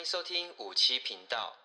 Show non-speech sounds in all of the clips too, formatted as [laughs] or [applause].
欢迎收听五七频道。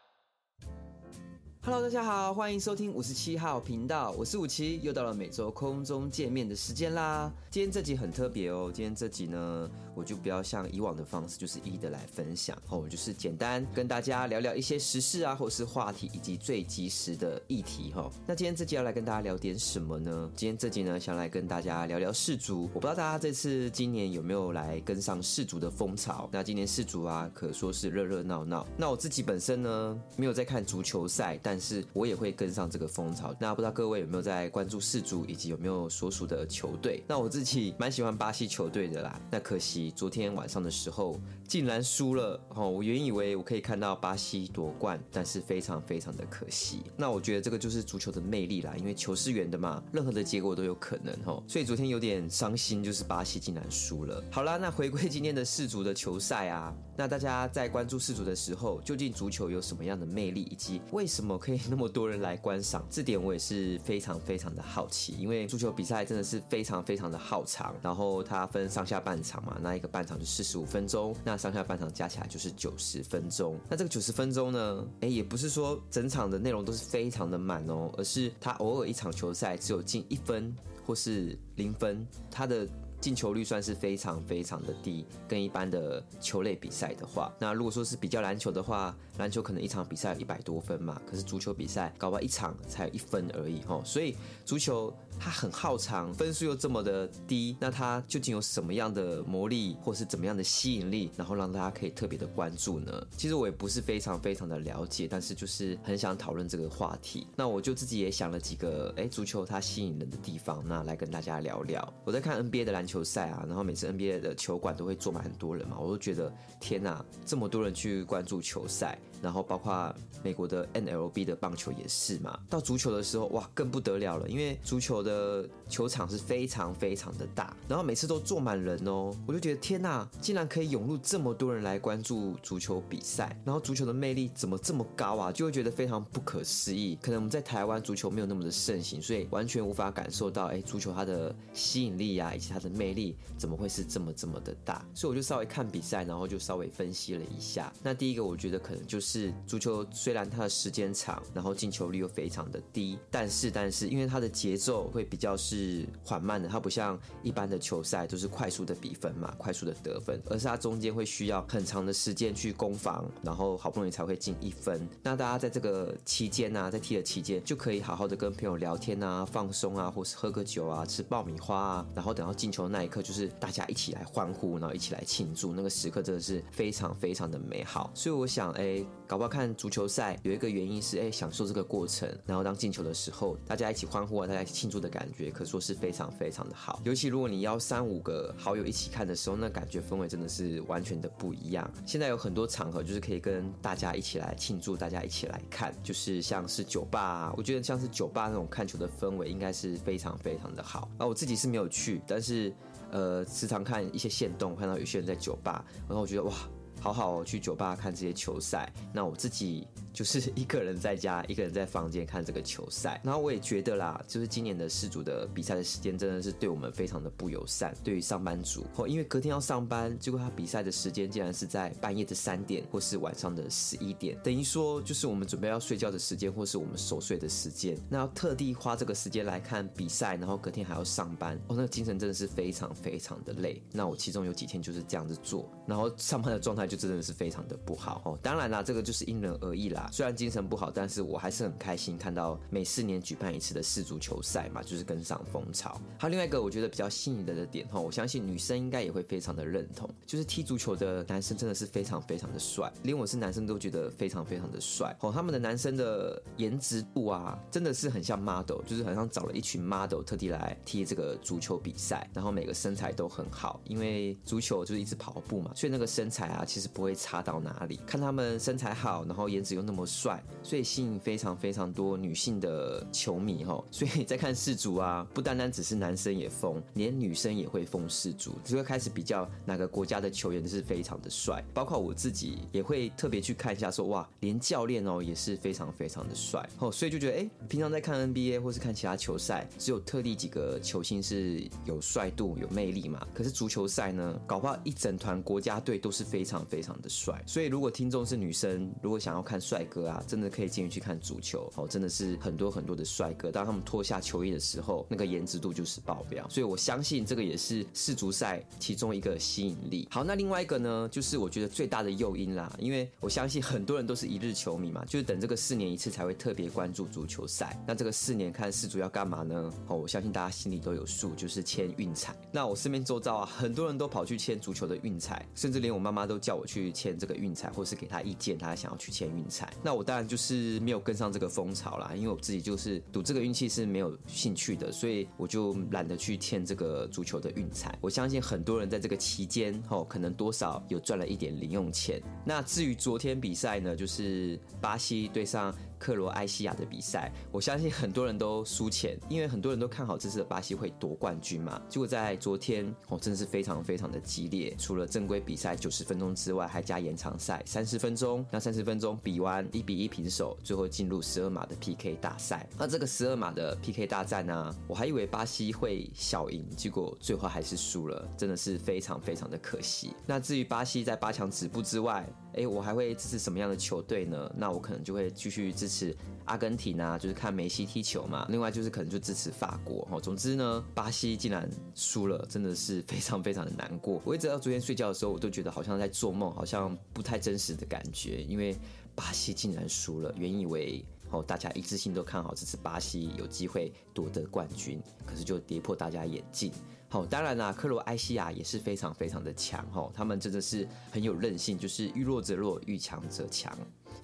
Hello，大家好，欢迎收听五十七号频道，我是五七，又到了每周空中见面的时间啦。今天这集很特别哦，今天这集呢，我就不要像以往的方式，就是一一的来分享哦，就是简单跟大家聊聊一些时事啊，或是话题，以及最及时的议题哈。那今天这集要来跟大家聊点什么呢？今天这集呢，想来跟大家聊聊世足。我不知道大家这次今年有没有来跟上世足的风潮？那今年世足啊，可说是热热闹闹。那我自己本身呢，没有在看足球赛，但但是我也会跟上这个风潮。那不知道各位有没有在关注世足，以及有没有所属的球队？那我自己蛮喜欢巴西球队的啦。那可惜昨天晚上的时候竟然输了哦。我原以为我可以看到巴西夺冠，但是非常非常的可惜。那我觉得这个就是足球的魅力啦，因为球是圆的嘛，任何的结果都有可能哦。所以昨天有点伤心，就是巴西竟然输了。好啦，那回归今天的世足的球赛啊，那大家在关注世足的时候，究竟足球有什么样的魅力，以及为什么？可以 [laughs] 那么多人来观赏，这点我也是非常非常的好奇，因为足球比赛真的是非常非常的耗长，然后它分上下半场嘛，那一个半场就四十五分钟，那上下半场加起来就是九十分钟。那这个九十分钟呢，哎，也不是说整场的内容都是非常的满哦，而是它偶尔一场球赛只有进一分或是零分，它的。进球率算是非常非常的低，跟一般的球类比赛的话，那如果说是比较篮球的话，篮球可能一场比赛有一百多分嘛，可是足球比赛搞不好一场才有一分而已哦，所以足球它很耗长，分数又这么的低，那它究竟有什么样的魔力，或是怎么样的吸引力，然后让大家可以特别的关注呢？其实我也不是非常非常的了解，但是就是很想讨论这个话题。那我就自己也想了几个，哎，足球它吸引人的地方，那来跟大家聊聊。我在看 NBA 的篮球。球赛啊，然后每次 NBA 的球馆都会坐满很多人嘛，我都觉得天哪，这么多人去关注球赛，然后包括美国的 N L B 的棒球也是嘛。到足球的时候，哇，更不得了了，因为足球的球场是非常非常的大，然后每次都坐满人哦，我就觉得天呐，竟然可以涌入这么多人来关注足球比赛，然后足球的魅力怎么这么高啊？就会觉得非常不可思议。可能我们在台湾足球没有那么的盛行，所以完全无法感受到哎，足球它的吸引力啊，以及它的。魅力怎么会是这么这么的大？所以我就稍微看比赛，然后就稍微分析了一下。那第一个，我觉得可能就是是足球虽然它的时间长，然后进球率又非常的低，但是但是因为它的节奏会比较是缓慢的，它不像一般的球赛都是快速的比分嘛，快速的得分，而是它中间会需要很长的时间去攻防，然后好不容易才会进一分。那大家在这个期间呢、在踢的期间就可以好好的跟朋友聊天啊，放松啊，或是喝个酒啊，吃爆米花啊，然后等到进球。那一刻就是大家一起来欢呼，然后一起来庆祝，那个时刻真的是非常非常的美好。所以我想，哎，搞不好看足球赛有一个原因是，哎，享受这个过程，然后当进球的时候，大家一起欢呼啊，大家一起庆祝的感觉，可说是非常非常的好。尤其如果你邀三五个好友一起看的时候，那感觉氛围真的是完全的不一样。现在有很多场合就是可以跟大家一起来庆祝，大家一起来看，就是像是酒吧啊，我觉得像是酒吧那种看球的氛围应该是非常非常的好。啊，我自己是没有去，但是。呃，时常看一些线动，看到有些人在酒吧，然后我觉得哇，好好去酒吧看这些球赛。那我自己。就是一个人在家，一个人在房间看这个球赛，然后我也觉得啦，就是今年的世足的比赛的时间真的是对我们非常的不友善，对于上班族哦，因为隔天要上班，结果他比赛的时间竟然是在半夜的三点或是晚上的十一点，等于说就是我们准备要睡觉的时间，或是我们熟睡的时间，那要特地花这个时间来看比赛，然后隔天还要上班哦，那精神真的是非常非常的累。那我其中有几天就是这样子做，然后上班的状态就真的是非常的不好哦。当然啦，这个就是因人而异啦。虽然精神不好，但是我还是很开心看到每四年举办一次的世足球赛嘛，就是跟上风潮。还有另外一个我觉得比较吸引人的点哈，我相信女生应该也会非常的认同，就是踢足球的男生真的是非常非常的帅，连我是男生都觉得非常非常的帅哦。他们的男生的颜值度啊，真的是很像 model，就是好像找了一群 model 特地来踢这个足球比赛，然后每个身材都很好，因为足球就是一直跑步嘛，所以那个身材啊其实不会差到哪里。看他们身材好，然后颜值又那么么帅，所以吸引非常非常多女性的球迷哈。[laughs] 所以在看世足啊，不单单只是男生也疯，连女生也会疯世足，就会开始比较哪个国家的球员是非常的帅，包括我自己也会特别去看一下说，哇，连教练哦也是非常非常的帅哦，所以就觉得哎，平常在看 NBA 或是看其他球赛，只有特地几个球星是有帅度、有魅力嘛。可是足球赛呢，搞不好一整团国家队都是非常非常的帅。所以如果听众是女生，如果想要看帅哥啊，真的可以建议去看足球哦，真的是很多很多的帅哥。当他们脱下球衣的时候，那个颜值度就是爆表。所以我相信这个也是世足赛其中一个吸引力。好，那另外一个呢，就是我觉得最大的诱因啦，因为我相信很多人都是一日球迷嘛，就是等这个四年一次才会特别关注足球赛。那这个四年看世足要干嘛呢？哦，我相信大家心里都有数，就是签运彩。那我身边周遭啊，很多人都跑去签足球的运彩，甚至连我妈妈都叫我去签这个运彩，或是给她意见，她想要去签运彩。那我当然就是没有跟上这个风潮啦，因为我自己就是赌这个运气是没有兴趣的，所以我就懒得去添这个足球的运彩。我相信很多人在这个期间，哦，可能多少有赚了一点零用钱。那至于昨天比赛呢，就是巴西对上克罗埃西亚的比赛，我相信很多人都输钱，因为很多人都看好这次的巴西会夺冠军嘛。结果在昨天，哦，真的是非常非常的激烈。除了正规比赛九十分钟之外，还加延长赛三十分钟。那三十分钟比完一比一平手，最后进入十二码的 PK 大赛。那这个十二码的 PK 大战呢，我还以为巴西会小赢，结果最后还是输了，真的是非常非常的可惜。那至于巴西在八强止步之外，哎，我还会支持什么样的球队呢？那我可能就会继续支持阿根廷啊，就是看梅西踢球嘛。另外就是可能就支持法国。哦，总之呢，巴西竟然输了，真的是非常非常的难过。我一直到昨天睡觉的时候，我都觉得好像在做梦，好像不太真实的感觉，因为巴西竟然输了。原以为哦，大家一致性都看好这次巴西有机会夺得冠军，可是就跌破大家眼镜。好，当然啦，克罗埃西亚也是非常非常的强哦，他们真的是很有韧性，就是遇弱则弱，遇强则强。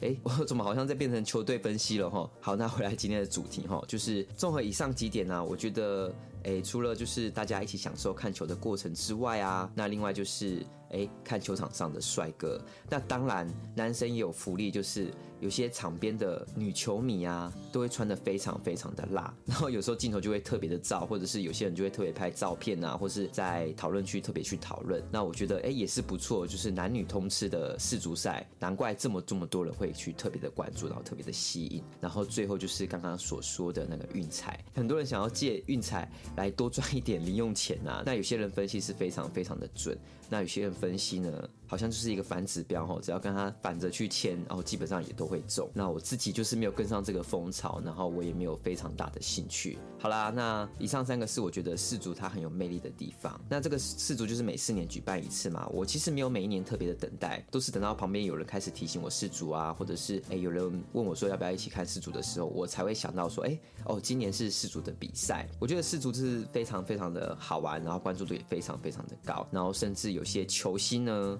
哎，[laughs] 我怎么好像在变成球队分析了哈？好，那回来今天的主题哈，就是综合以上几点呢、我觉得，哎，除了就是大家一起享受看球的过程之外啊，那另外就是。哎，看球场上的帅哥，那当然男生也有福利，就是有些场边的女球迷啊，都会穿得非常非常的辣，[laughs] 然后有时候镜头就会特别的照，或者是有些人就会特别拍照片啊，或是在讨论区特别去讨论。那我觉得哎也是不错，就是男女通吃的世足赛，难怪这么这么多人会去特别的关注，然后特别的吸引。然后最后就是刚刚所说的那个运彩，很多人想要借运彩来多赚一点零用钱啊。那有些人分析是非常非常的准，那有些人。分析呢，好像就是一个反指标哈，只要跟他反着去签，然后基本上也都会中。那我自己就是没有跟上这个风潮，然后我也没有非常大的兴趣。好啦，那以上三个是我觉得世足它很有魅力的地方。那这个世足就是每四年举办一次嘛，我其实没有每一年特别的等待，都是等到旁边有人开始提醒我世足啊，或者是哎有人问我说要不要一起看世足的时候，我才会想到说，哎哦，今年是世足的比赛。我觉得世足是非常非常的好玩，然后关注度也非常非常的高，然后甚至有些。球星呢，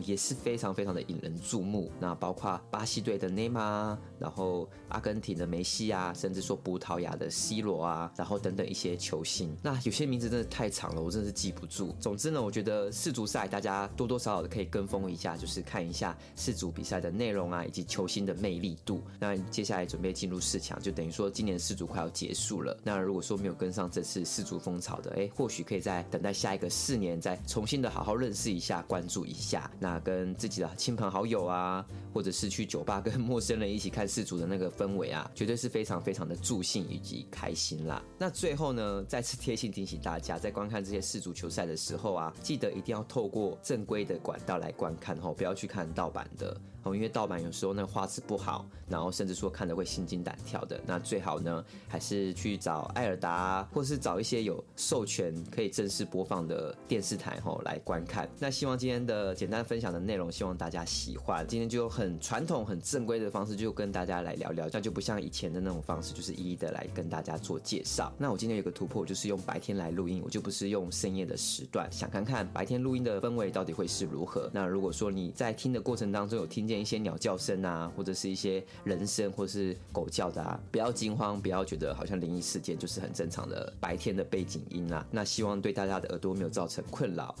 也是非常非常的引人注目。那包括巴西队的内马尔，然后阿根廷的梅西啊，甚至说葡萄牙的 C 罗啊，然后等等一些球星。那有些名字真的太长了，我真的是记不住。总之呢，我觉得世足赛大家多多少少的可以跟风一下，就是看一下世足比赛的内容啊，以及球星的魅力度。那接下来准备进入四强，就等于说今年世足快要结束了。那如果说没有跟上这次世足风潮的，哎，或许可以再等待下一个四年，再重新的好好认识一。下关注一下，那跟自己的亲朋好友啊，或者是去酒吧跟陌生人一起看世足的那个氛围啊，绝对是非常非常的助兴以及开心啦。那最后呢，再次贴心提醒大家，在观看这些世足球赛的时候啊，记得一定要透过正规的管道来观看哦，不要去看盗版的哦，因为盗版有时候那个画质不好，然后甚至说看得会心惊胆跳的。那最好呢，还是去找爱尔达，或是找一些有授权可以正式播放的电视台吼来观看。那希望今天的简单分享的内容，希望大家喜欢。今天就用很传统、很正规的方式，就跟大家来聊聊，这就不像以前的那种方式，就是一一的来跟大家做介绍。那我今天有个突破，就是用白天来录音，我就不是用深夜的时段，想看看白天录音的氛围到底会是如何。那如果说你在听的过程当中有听见一些鸟叫声啊，或者是一些人声，或者是狗叫的啊，不要惊慌，不要觉得好像灵异事件，就是很正常的白天的背景音啊。那希望对大家的耳朵没有造成困扰。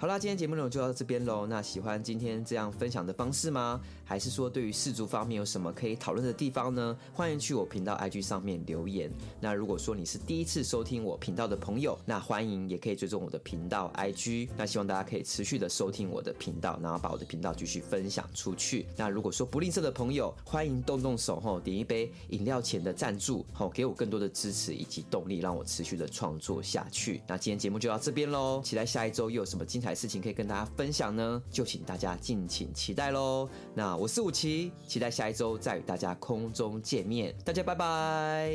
好啦，今天节目内容就到这边喽。那喜欢今天这样分享的方式吗？还是说对于世足方面有什么可以讨论的地方呢？欢迎去我频道 IG 上面留言。那如果说你是第一次收听我频道的朋友，那欢迎也可以追踪我的频道 IG。那希望大家可以持续的收听我的频道，然后把我的频道继续分享出去。那如果说不吝啬的朋友，欢迎动动手吼，点一杯饮料钱的赞助吼，给我更多的支持以及动力，让我持续的创作下去。那今天节目就到这边喽，期待下一周又有什么精彩事情可以跟大家分享呢？就请大家敬请期待喽。那我是五七，期待下一周再与大家空中见面，大家拜拜。